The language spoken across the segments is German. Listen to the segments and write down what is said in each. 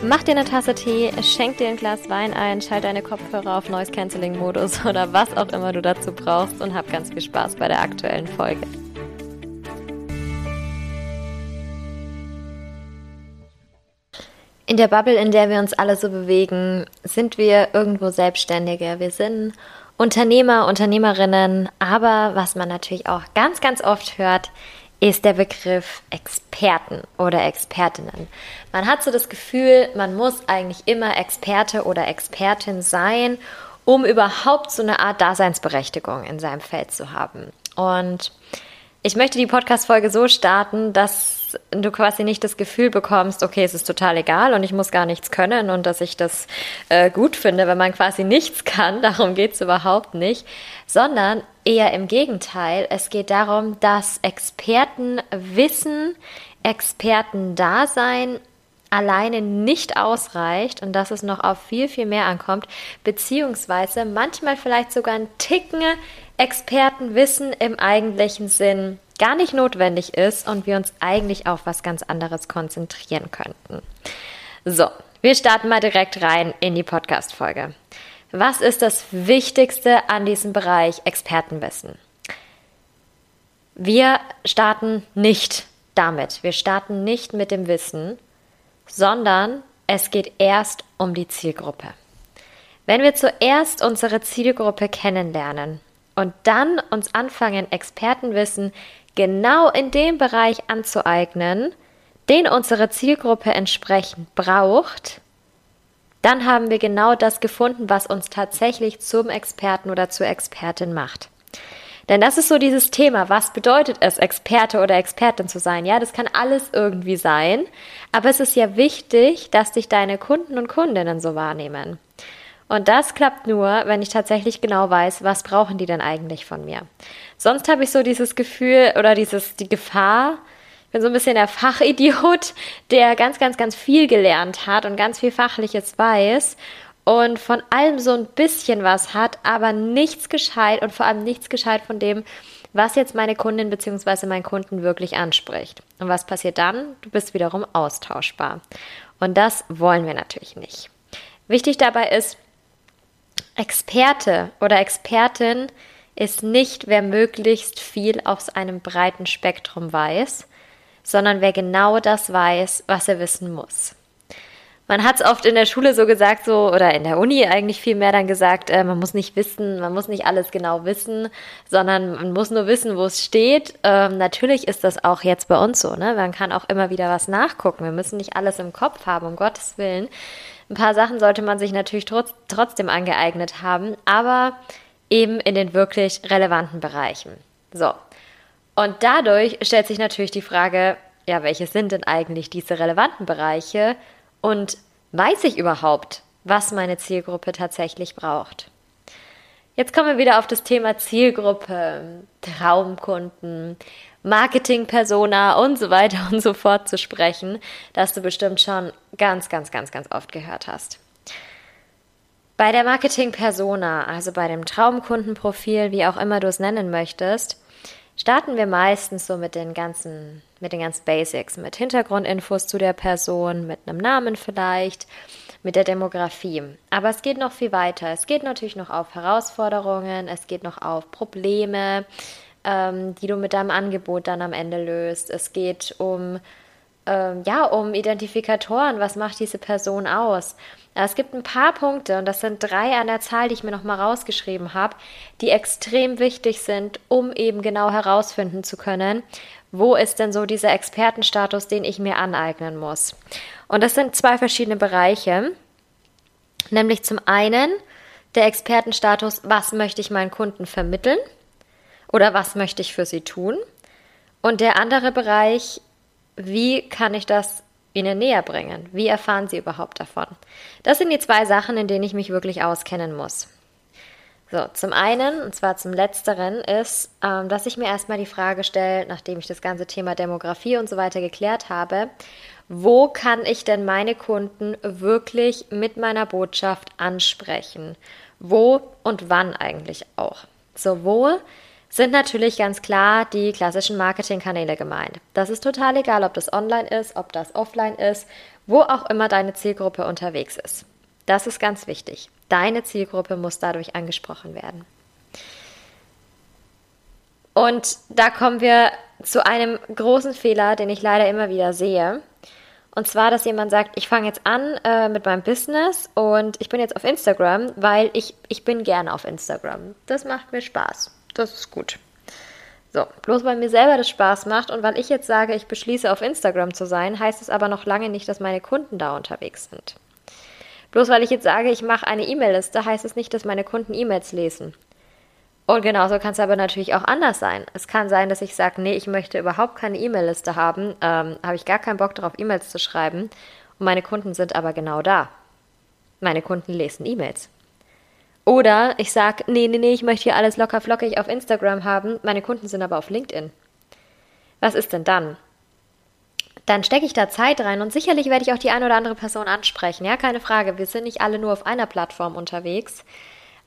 Mach dir eine Tasse Tee, schenk dir ein Glas Wein ein, schalt deine Kopfhörer auf Noise Cancelling Modus oder was auch immer du dazu brauchst und hab ganz viel Spaß bei der aktuellen Folge. In der Bubble, in der wir uns alle so bewegen, sind wir irgendwo Selbstständige. Wir sind Unternehmer, Unternehmerinnen, aber was man natürlich auch ganz, ganz oft hört, ist der Begriff Experten oder Expertinnen. Man hat so das Gefühl, man muss eigentlich immer Experte oder Expertin sein, um überhaupt so eine Art Daseinsberechtigung in seinem Feld zu haben. Und ich möchte die Podcast-Folge so starten, dass du quasi nicht das Gefühl bekommst, okay, es ist total egal und ich muss gar nichts können und dass ich das äh, gut finde, wenn man quasi nichts kann, darum geht es überhaupt nicht, sondern eher im Gegenteil. Es geht darum, dass Experten wissen, Experten da sein alleine nicht ausreicht und dass es noch auf viel, viel mehr ankommt, beziehungsweise manchmal vielleicht sogar ein Ticken Expertenwissen im eigentlichen Sinn gar nicht notwendig ist und wir uns eigentlich auf was ganz anderes konzentrieren könnten. So, wir starten mal direkt rein in die Podcast-Folge. Was ist das Wichtigste an diesem Bereich Expertenwissen? Wir starten nicht damit. Wir starten nicht mit dem Wissen, sondern es geht erst um die Zielgruppe. Wenn wir zuerst unsere Zielgruppe kennenlernen und dann uns anfangen, Expertenwissen genau in dem Bereich anzueignen, den unsere Zielgruppe entsprechend braucht, dann haben wir genau das gefunden, was uns tatsächlich zum Experten oder zur Expertin macht. Denn das ist so dieses Thema, was bedeutet es, Experte oder Expertin zu sein? Ja, das kann alles irgendwie sein, aber es ist ja wichtig, dass dich deine Kunden und Kundinnen so wahrnehmen. Und das klappt nur, wenn ich tatsächlich genau weiß, was brauchen die denn eigentlich von mir. Sonst habe ich so dieses Gefühl oder dieses, die Gefahr, ich bin so ein bisschen der Fachidiot, der ganz, ganz, ganz viel gelernt hat und ganz viel Fachliches weiß und von allem so ein bisschen was hat, aber nichts gescheit und vor allem nichts gescheit von dem, was jetzt meine Kundin bzw. mein Kunden wirklich anspricht. Und was passiert dann? Du bist wiederum austauschbar. Und das wollen wir natürlich nicht. Wichtig dabei ist, Experte oder Expertin ist nicht, wer möglichst viel aus einem breiten Spektrum weiß, sondern wer genau das weiß, was er wissen muss. Man hat es oft in der Schule so gesagt, so oder in der Uni eigentlich viel mehr dann gesagt, äh, man muss nicht wissen, man muss nicht alles genau wissen, sondern man muss nur wissen, wo es steht. Ähm, natürlich ist das auch jetzt bei uns so, ne? Man kann auch immer wieder was nachgucken. Wir müssen nicht alles im Kopf haben, um Gottes Willen. Ein paar Sachen sollte man sich natürlich trotz, trotzdem angeeignet haben, aber eben in den wirklich relevanten Bereichen. So. Und dadurch stellt sich natürlich die Frage, ja, welche sind denn eigentlich diese relevanten Bereiche und weiß ich überhaupt, was meine Zielgruppe tatsächlich braucht? Jetzt kommen wir wieder auf das Thema Zielgruppe, Traumkunden, Marketing-Persona und so weiter und so fort zu sprechen, das du bestimmt schon ganz, ganz, ganz, ganz oft gehört hast. Bei der Marketing-Persona, also bei dem Traumkundenprofil, wie auch immer du es nennen möchtest, starten wir meistens so mit den ganzen, mit den ganzen Basics, mit Hintergrundinfos zu der Person, mit einem Namen vielleicht, mit der Demografie. Aber es geht noch viel weiter. Es geht natürlich noch auf Herausforderungen, es geht noch auf Probleme, ähm, die du mit deinem Angebot dann am Ende löst. Es geht um ähm, ja, um Identifikatoren. Was macht diese Person aus? Es gibt ein paar Punkte, und das sind drei an der Zahl, die ich mir nochmal rausgeschrieben habe, die extrem wichtig sind, um eben genau herausfinden zu können, wo ist denn so dieser Expertenstatus, den ich mir aneignen muss. Und das sind zwei verschiedene Bereiche. Nämlich zum einen der Expertenstatus, was möchte ich meinen Kunden vermitteln oder was möchte ich für sie tun. Und der andere Bereich, wie kann ich das ihnen näher bringen? Wie erfahren sie überhaupt davon? Das sind die zwei Sachen, in denen ich mich wirklich auskennen muss. So, zum einen, und zwar zum letzteren, ist, ähm, dass ich mir erstmal die Frage stelle, nachdem ich das ganze Thema Demografie und so weiter geklärt habe, wo kann ich denn meine Kunden wirklich mit meiner Botschaft ansprechen? Wo und wann eigentlich auch? Sowohl sind natürlich ganz klar die klassischen Marketingkanäle gemeint. Das ist total egal, ob das online ist, ob das offline ist, wo auch immer deine Zielgruppe unterwegs ist. Das ist ganz wichtig. Deine Zielgruppe muss dadurch angesprochen werden. Und da kommen wir zu einem großen Fehler, den ich leider immer wieder sehe. Und zwar, dass jemand sagt, ich fange jetzt an äh, mit meinem Business und ich bin jetzt auf Instagram, weil ich, ich bin gerne auf Instagram. Das macht mir Spaß. Das ist gut. So, bloß weil mir selber das Spaß macht und weil ich jetzt sage, ich beschließe auf Instagram zu sein, heißt es aber noch lange nicht, dass meine Kunden da unterwegs sind. Bloß weil ich jetzt sage, ich mache eine E-Mail-Liste, heißt es nicht, dass meine Kunden E-Mails lesen. Und genauso kann es aber natürlich auch anders sein. Es kann sein, dass ich sage, nee, ich möchte überhaupt keine E-Mail-Liste haben, ähm, habe ich gar keinen Bock darauf, E-Mails zu schreiben. Und meine Kunden sind aber genau da. Meine Kunden lesen E-Mails. Oder ich sage, nee, nee, nee, ich möchte hier alles locker flockig auf Instagram haben, meine Kunden sind aber auf LinkedIn. Was ist denn dann? Dann stecke ich da Zeit rein und sicherlich werde ich auch die eine oder andere Person ansprechen. Ja, keine Frage. Wir sind nicht alle nur auf einer Plattform unterwegs.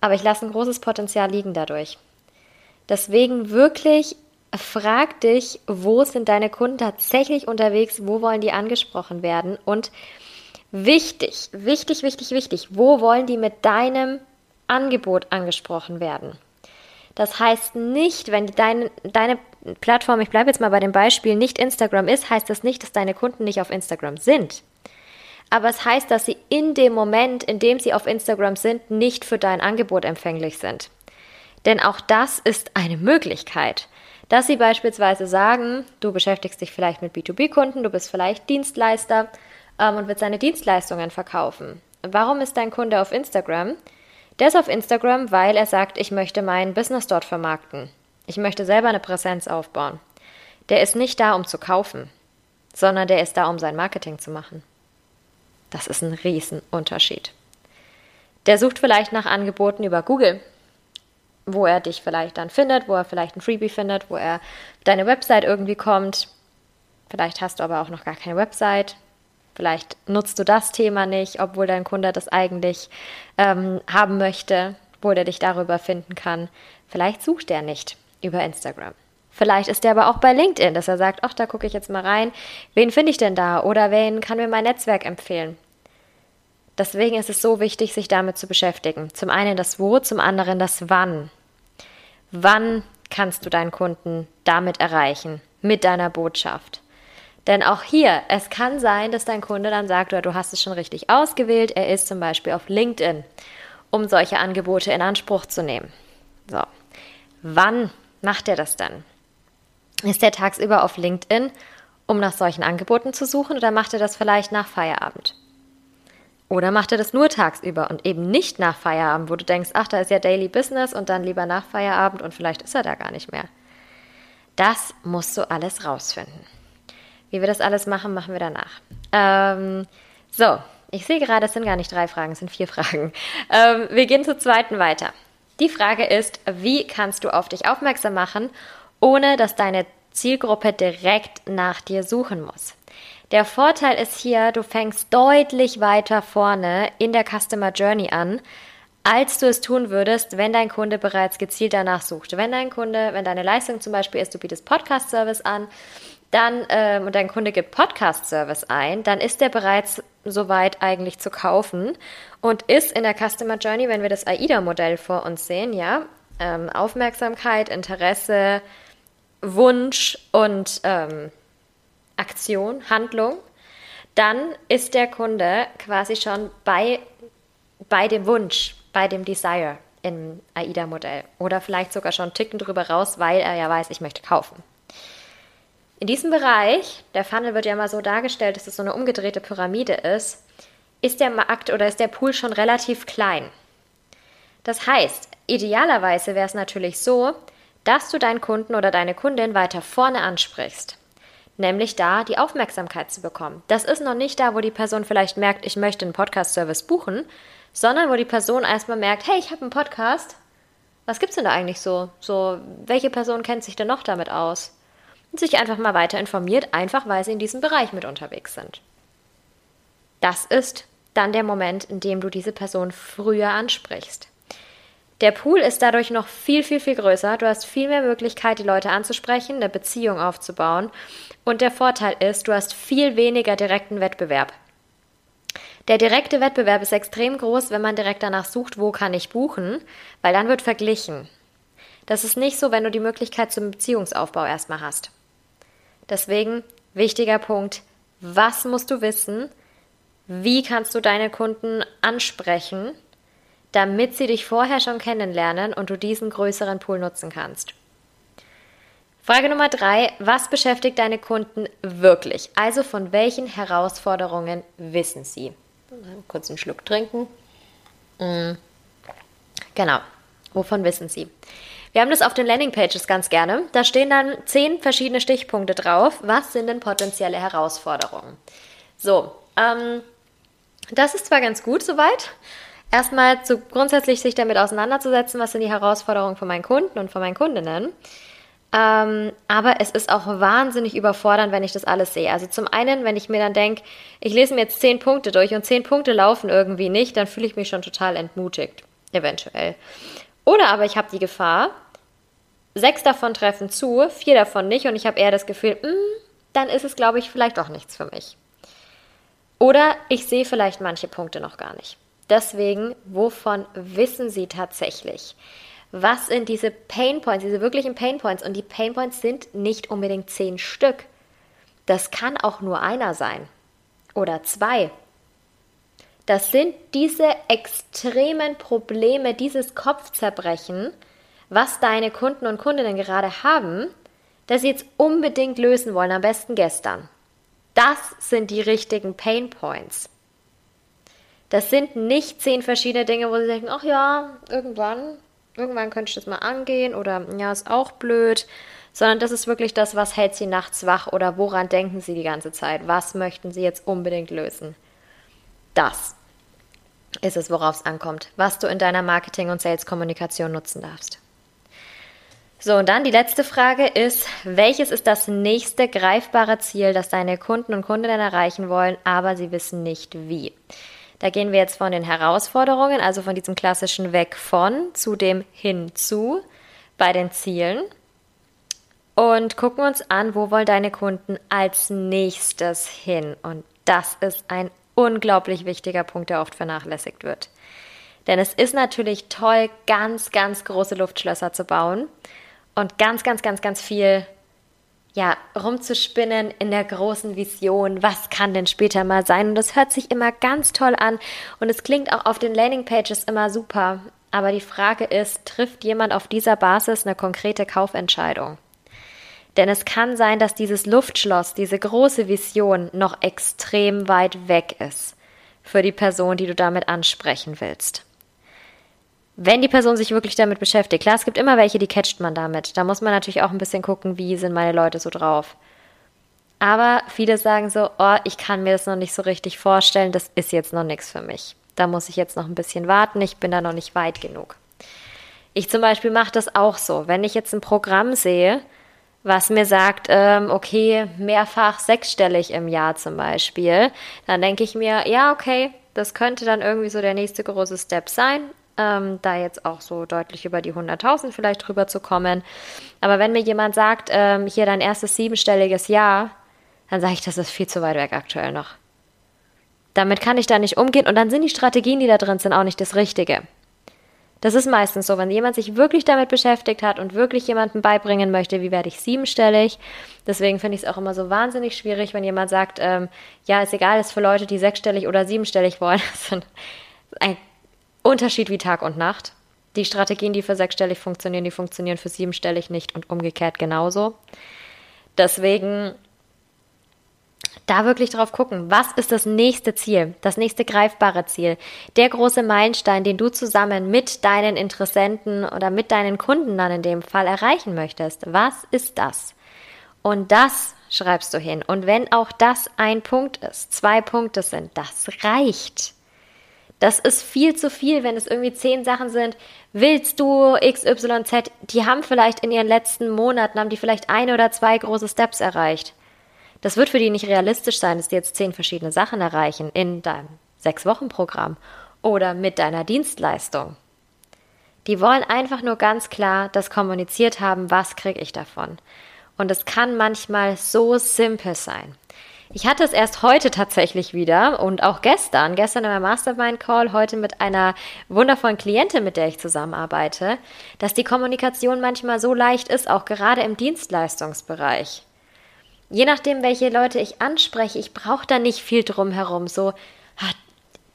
Aber ich lasse ein großes Potenzial liegen dadurch. Deswegen wirklich frag dich, wo sind deine Kunden tatsächlich unterwegs, wo wollen die angesprochen werden und wichtig, wichtig, wichtig, wichtig, wo wollen die mit deinem Angebot angesprochen werden? Das heißt nicht, wenn deine, deine Plattform, ich bleibe jetzt mal bei dem Beispiel, nicht Instagram ist, heißt das nicht, dass deine Kunden nicht auf Instagram sind aber es heißt, dass sie in dem Moment, in dem sie auf Instagram sind, nicht für dein Angebot empfänglich sind. Denn auch das ist eine Möglichkeit. Dass sie beispielsweise sagen, du beschäftigst dich vielleicht mit B2B-Kunden, du bist vielleicht Dienstleister ähm, und willst seine Dienstleistungen verkaufen. Warum ist dein Kunde auf Instagram? Der ist auf Instagram, weil er sagt, ich möchte mein Business dort vermarkten. Ich möchte selber eine Präsenz aufbauen. Der ist nicht da, um zu kaufen, sondern der ist da, um sein Marketing zu machen. Das ist ein Riesenunterschied. Der sucht vielleicht nach Angeboten über Google, wo er dich vielleicht dann findet, wo er vielleicht ein Freebie findet, wo er deine Website irgendwie kommt. Vielleicht hast du aber auch noch gar keine Website. Vielleicht nutzt du das Thema nicht, obwohl dein Kunde das eigentlich ähm, haben möchte, wo er dich darüber finden kann. Vielleicht sucht er nicht über Instagram. Vielleicht ist er aber auch bei LinkedIn, dass er sagt, ach, da gucke ich jetzt mal rein. Wen finde ich denn da? Oder wen kann mir mein Netzwerk empfehlen? Deswegen ist es so wichtig, sich damit zu beschäftigen. Zum einen das Wo, zum anderen das Wann. Wann kannst du deinen Kunden damit erreichen? Mit deiner Botschaft. Denn auch hier, es kann sein, dass dein Kunde dann sagt, oder du hast es schon richtig ausgewählt, er ist zum Beispiel auf LinkedIn, um solche Angebote in Anspruch zu nehmen. So. Wann macht er das dann? Ist er tagsüber auf LinkedIn, um nach solchen Angeboten zu suchen oder macht er das vielleicht nach Feierabend? Oder macht er das nur tagsüber und eben nicht nach Feierabend, wo du denkst, ach, da ist ja Daily Business und dann lieber nach Feierabend und vielleicht ist er da gar nicht mehr. Das musst du alles rausfinden. Wie wir das alles machen, machen wir danach. Ähm, so, ich sehe gerade, es sind gar nicht drei Fragen, es sind vier Fragen. Ähm, wir gehen zur zweiten weiter. Die Frage ist, wie kannst du auf dich aufmerksam machen ohne dass deine Zielgruppe direkt nach dir suchen muss. Der Vorteil ist hier, du fängst deutlich weiter vorne in der Customer Journey an, als du es tun würdest, wenn dein Kunde bereits gezielt danach sucht. Wenn dein Kunde, wenn deine Leistung zum Beispiel ist, du bietest Podcast-Service an, dann ähm, und dein Kunde gibt Podcast-Service ein, dann ist der bereits soweit eigentlich zu kaufen und ist in der Customer Journey, wenn wir das AIDA-Modell vor uns sehen, ja, ähm, Aufmerksamkeit, Interesse, Wunsch und ähm, Aktion, Handlung, dann ist der Kunde quasi schon bei, bei dem Wunsch, bei dem Desire im AIDA-Modell oder vielleicht sogar schon einen Ticken drüber raus, weil er ja weiß, ich möchte kaufen. In diesem Bereich, der Funnel wird ja mal so dargestellt, dass es so eine umgedrehte Pyramide ist, ist der Markt oder ist der Pool schon relativ klein. Das heißt, idealerweise wäre es natürlich so, dass du deinen Kunden oder deine Kundin weiter vorne ansprichst. Nämlich da die Aufmerksamkeit zu bekommen. Das ist noch nicht da, wo die Person vielleicht merkt, ich möchte einen Podcast-Service buchen, sondern wo die Person erstmal merkt, hey, ich habe einen Podcast. Was gibt's denn da eigentlich so? So, welche Person kennt sich denn noch damit aus? Und sich einfach mal weiter informiert, einfach weil sie in diesem Bereich mit unterwegs sind. Das ist dann der Moment, in dem du diese Person früher ansprichst. Der Pool ist dadurch noch viel, viel, viel größer. Du hast viel mehr Möglichkeit, die Leute anzusprechen, eine Beziehung aufzubauen. Und der Vorteil ist, du hast viel weniger direkten Wettbewerb. Der direkte Wettbewerb ist extrem groß, wenn man direkt danach sucht, wo kann ich buchen, weil dann wird verglichen. Das ist nicht so, wenn du die Möglichkeit zum Beziehungsaufbau erstmal hast. Deswegen wichtiger Punkt, was musst du wissen? Wie kannst du deine Kunden ansprechen? damit sie dich vorher schon kennenlernen und du diesen größeren Pool nutzen kannst. Frage Nummer drei, was beschäftigt deine Kunden wirklich? Also von welchen Herausforderungen wissen sie? Kurz einen Schluck trinken. Mm. Genau, wovon wissen sie? Wir haben das auf den Landingpages ganz gerne. Da stehen dann zehn verschiedene Stichpunkte drauf. Was sind denn potenzielle Herausforderungen? So, ähm, das ist zwar ganz gut soweit, erstmal zu, grundsätzlich sich damit auseinanderzusetzen, was sind die Herausforderungen von meinen Kunden und von meinen Kundinnen. Ähm, aber es ist auch wahnsinnig überfordernd, wenn ich das alles sehe. Also zum einen, wenn ich mir dann denke, ich lese mir jetzt zehn Punkte durch und zehn Punkte laufen irgendwie nicht, dann fühle ich mich schon total entmutigt, eventuell. Oder aber ich habe die Gefahr, sechs davon treffen zu, vier davon nicht und ich habe eher das Gefühl, mh, hm, dann ist es, glaube ich, vielleicht doch nichts für mich. Oder ich sehe vielleicht manche Punkte noch gar nicht. Deswegen, wovon wissen Sie tatsächlich? Was sind diese Pain Points, diese wirklichen Pain Points? Und die Pain Points sind nicht unbedingt zehn Stück. Das kann auch nur einer sein oder zwei. Das sind diese extremen Probleme, dieses Kopfzerbrechen, was deine Kunden und Kundinnen gerade haben, dass sie jetzt unbedingt lösen wollen, am besten gestern. Das sind die richtigen Pain Points. Das sind nicht zehn verschiedene Dinge, wo sie denken, ach ja, irgendwann, irgendwann könnte ich das mal angehen oder ja, ist auch blöd, sondern das ist wirklich das, was hält sie nachts wach oder woran denken sie die ganze Zeit? Was möchten sie jetzt unbedingt lösen? Das ist es, worauf es ankommt, was du in deiner Marketing- und Sales-Kommunikation nutzen darfst. So, und dann die letzte Frage ist, welches ist das nächste greifbare Ziel, das deine Kunden und Kundinnen erreichen wollen, aber sie wissen nicht wie? Da gehen wir jetzt von den Herausforderungen, also von diesem klassischen Weg von zu dem hinzu bei den Zielen und gucken uns an, wo wollen deine Kunden als nächstes hin. Und das ist ein unglaublich wichtiger Punkt, der oft vernachlässigt wird. Denn es ist natürlich toll, ganz, ganz große Luftschlösser zu bauen und ganz, ganz, ganz, ganz viel ja, rumzuspinnen in der großen Vision, was kann denn später mal sein? Und das hört sich immer ganz toll an und es klingt auch auf den Landingpages immer super. Aber die Frage ist, trifft jemand auf dieser Basis eine konkrete Kaufentscheidung? Denn es kann sein, dass dieses Luftschloss, diese große Vision noch extrem weit weg ist für die Person, die du damit ansprechen willst wenn die Person sich wirklich damit beschäftigt. Klar, es gibt immer welche, die catcht man damit. Da muss man natürlich auch ein bisschen gucken, wie sind meine Leute so drauf. Aber viele sagen so, oh, ich kann mir das noch nicht so richtig vorstellen, das ist jetzt noch nichts für mich. Da muss ich jetzt noch ein bisschen warten, ich bin da noch nicht weit genug. Ich zum Beispiel mache das auch so. Wenn ich jetzt ein Programm sehe, was mir sagt, ähm, okay, mehrfach sechsstellig im Jahr zum Beispiel, dann denke ich mir, ja, okay, das könnte dann irgendwie so der nächste große Step sein ähm, da jetzt auch so deutlich über die 100.000 vielleicht drüber zu kommen. Aber wenn mir jemand sagt, ähm, hier dein erstes siebenstelliges Jahr, dann sage ich, das ist viel zu weit weg aktuell noch. Damit kann ich da nicht umgehen und dann sind die Strategien, die da drin sind, auch nicht das Richtige. Das ist meistens so, wenn jemand sich wirklich damit beschäftigt hat und wirklich jemandem beibringen möchte, wie werde ich siebenstellig. Deswegen finde ich es auch immer so wahnsinnig schwierig, wenn jemand sagt, ähm, ja, ist egal, ist für Leute, die sechsstellig oder siebenstellig wollen. Das ist ein Unterschied wie Tag und Nacht. Die Strategien, die für sechsstellig funktionieren, die funktionieren für siebenstellig nicht und umgekehrt genauso. Deswegen da wirklich drauf gucken, was ist das nächste Ziel, das nächste greifbare Ziel, der große Meilenstein, den du zusammen mit deinen Interessenten oder mit deinen Kunden dann in dem Fall erreichen möchtest. Was ist das? Und das schreibst du hin. Und wenn auch das ein Punkt ist, zwei Punkte sind, das reicht. Das ist viel zu viel, wenn es irgendwie zehn Sachen sind. Willst du XYZ? Die haben vielleicht in ihren letzten Monaten, haben die vielleicht ein oder zwei große Steps erreicht. Das wird für die nicht realistisch sein, dass die jetzt zehn verschiedene Sachen erreichen in deinem Sechs-Wochen-Programm oder mit deiner Dienstleistung. Die wollen einfach nur ganz klar das kommuniziert haben, was kriege ich davon. Und es kann manchmal so simpel sein. Ich hatte es erst heute tatsächlich wieder und auch gestern, gestern in meinem Mastermind-Call, heute mit einer wundervollen Klientin, mit der ich zusammenarbeite, dass die Kommunikation manchmal so leicht ist, auch gerade im Dienstleistungsbereich je nachdem, welche Leute ich anspreche, ich brauche da nicht viel drum herum. So, ah,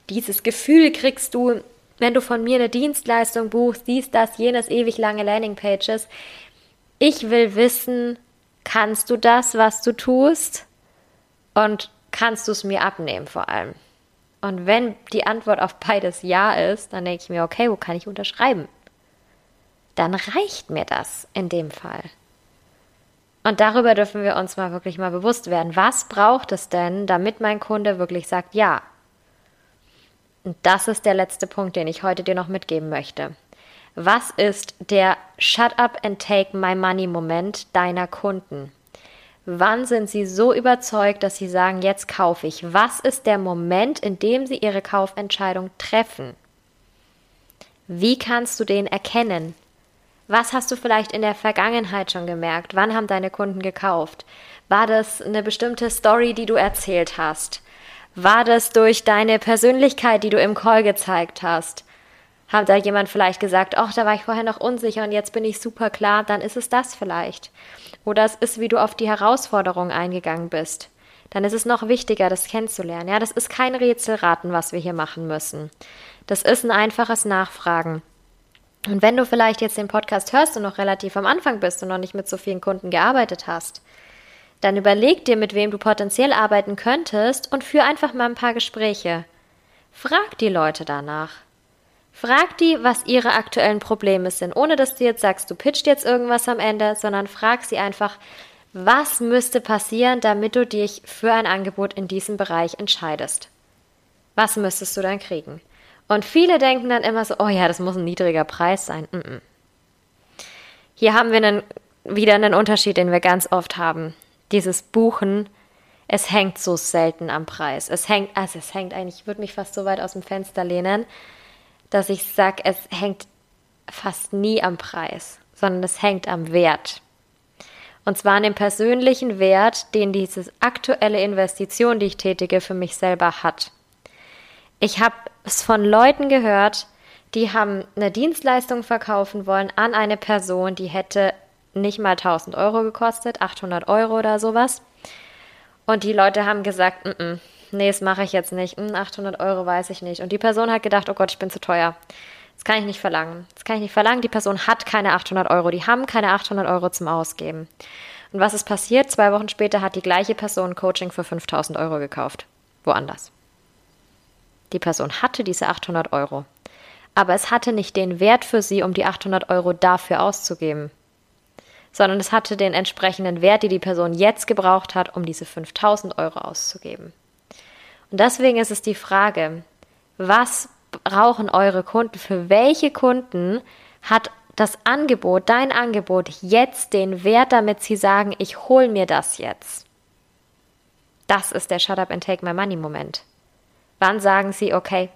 dieses Gefühl kriegst du, wenn du von mir eine Dienstleistung buchst, dies, das, jenes, ewig lange Landingpages. Ich will wissen, kannst du das, was du tust? Und kannst du es mir abnehmen vor allem? Und wenn die Antwort auf beides Ja ist, dann denke ich mir, okay, wo kann ich unterschreiben? Dann reicht mir das in dem Fall. Und darüber dürfen wir uns mal wirklich mal bewusst werden. Was braucht es denn, damit mein Kunde wirklich sagt Ja? Und das ist der letzte Punkt, den ich heute dir noch mitgeben möchte. Was ist der Shut up and take my money Moment deiner Kunden? Wann sind sie so überzeugt, dass sie sagen, jetzt kaufe ich? Was ist der Moment, in dem sie ihre Kaufentscheidung treffen? Wie kannst du den erkennen? Was hast du vielleicht in der Vergangenheit schon gemerkt? Wann haben deine Kunden gekauft? War das eine bestimmte Story, die du erzählt hast? War das durch deine Persönlichkeit, die du im Call gezeigt hast? Hat da jemand vielleicht gesagt, ach, da war ich vorher noch unsicher und jetzt bin ich super klar, dann ist es das vielleicht. Oder es ist, wie du auf die Herausforderung eingegangen bist. Dann ist es noch wichtiger, das kennenzulernen. Ja, das ist kein Rätselraten, was wir hier machen müssen. Das ist ein einfaches Nachfragen. Und wenn du vielleicht jetzt den Podcast hörst und noch relativ am Anfang bist und noch nicht mit so vielen Kunden gearbeitet hast, dann überleg dir, mit wem du potenziell arbeiten könntest und führ einfach mal ein paar Gespräche. Frag die Leute danach. Frag die, was ihre aktuellen Probleme sind, ohne dass du jetzt sagst, du pitcht jetzt irgendwas am Ende, sondern frag sie einfach, was müsste passieren, damit du dich für ein Angebot in diesem Bereich entscheidest? Was müsstest du dann kriegen? Und viele denken dann immer so, oh ja, das muss ein niedriger Preis sein. Mm -mm. Hier haben wir einen, wieder einen Unterschied, den wir ganz oft haben. Dieses Buchen, es hängt so selten am Preis. Es hängt, also es hängt eigentlich, ich würde mich fast so weit aus dem Fenster lehnen, dass ich sage, es hängt fast nie am Preis, sondern es hängt am Wert. Und zwar an dem persönlichen Wert, den diese aktuelle Investition, die ich tätige, für mich selber hat. Ich habe es von Leuten gehört, die haben eine Dienstleistung verkaufen wollen an eine Person, die hätte nicht mal 1000 Euro gekostet, 800 Euro oder sowas. Und die Leute haben gesagt, N -n, nee, das mache ich jetzt nicht, 800 Euro weiß ich nicht. Und die Person hat gedacht, oh Gott, ich bin zu teuer. Das kann ich nicht verlangen. Das kann ich nicht verlangen. Die Person hat keine 800 Euro. Die haben keine 800 Euro zum Ausgeben. Und was ist passiert? Zwei Wochen später hat die gleiche Person Coaching für 5000 Euro gekauft. Woanders. Die Person hatte diese 800 Euro, aber es hatte nicht den Wert für sie, um die 800 Euro dafür auszugeben, sondern es hatte den entsprechenden Wert, die die Person jetzt gebraucht hat, um diese 5000 Euro auszugeben. Und deswegen ist es die Frage, was brauchen eure Kunden? Für welche Kunden hat das Angebot, dein Angebot jetzt den Wert, damit sie sagen, ich hole mir das jetzt? Das ist der Shut up and take my money Moment. Wann sagen Sie, okay,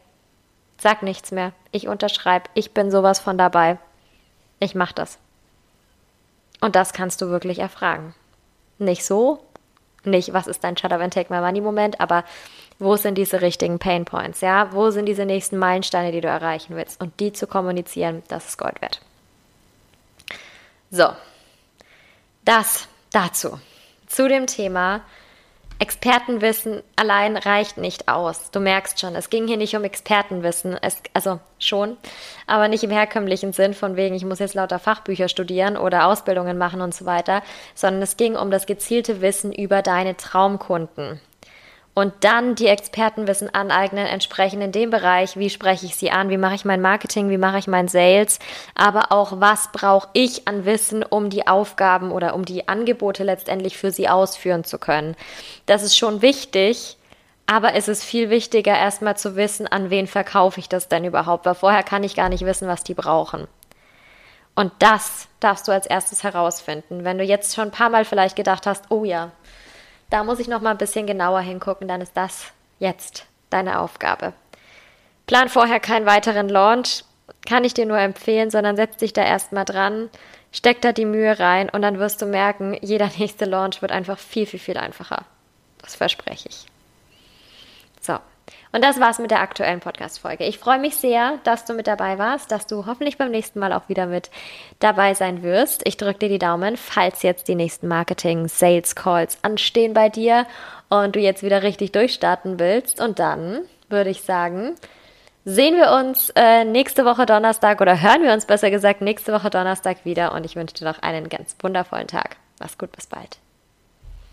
sag nichts mehr, ich unterschreibe, ich bin sowas von dabei, ich mach das. Und das kannst du wirklich erfragen. Nicht so, nicht, was ist dein Shut Up and Take My Money Moment, aber wo sind diese richtigen Pain Points, ja? Wo sind diese nächsten Meilensteine, die du erreichen willst? Und die zu kommunizieren, das ist Gold wert. So, das dazu. Zu dem Thema, Expertenwissen allein reicht nicht aus. Du merkst schon, es ging hier nicht um Expertenwissen, es, also schon, aber nicht im herkömmlichen Sinn von wegen, ich muss jetzt lauter Fachbücher studieren oder Ausbildungen machen und so weiter, sondern es ging um das gezielte Wissen über deine Traumkunden und dann die Expertenwissen aneignen, entsprechend in dem Bereich, wie spreche ich sie an, wie mache ich mein Marketing, wie mache ich mein Sales, aber auch was brauche ich an Wissen, um die Aufgaben oder um die Angebote letztendlich für sie ausführen zu können. Das ist schon wichtig, aber es ist viel wichtiger, erstmal zu wissen, an wen verkaufe ich das denn überhaupt, weil vorher kann ich gar nicht wissen, was die brauchen. Und das darfst du als erstes herausfinden. Wenn du jetzt schon ein paar Mal vielleicht gedacht hast, oh ja, da muss ich noch mal ein bisschen genauer hingucken, dann ist das jetzt deine Aufgabe. Plan vorher keinen weiteren Launch, kann ich dir nur empfehlen, sondern setz dich da erstmal dran, steck da die Mühe rein und dann wirst du merken, jeder nächste Launch wird einfach viel, viel, viel einfacher. Das verspreche ich. So, und das war's mit der aktuellen Podcast-Folge. Ich freue mich sehr, dass du mit dabei warst, dass du hoffentlich beim nächsten Mal auch wieder mit dabei sein wirst. Ich drücke dir die Daumen, falls jetzt die nächsten Marketing-Sales-Calls anstehen bei dir und du jetzt wieder richtig durchstarten willst. Und dann würde ich sagen, sehen wir uns äh, nächste Woche Donnerstag oder hören wir uns besser gesagt nächste Woche Donnerstag wieder und ich wünsche dir noch einen ganz wundervollen Tag. Mach's gut, bis bald.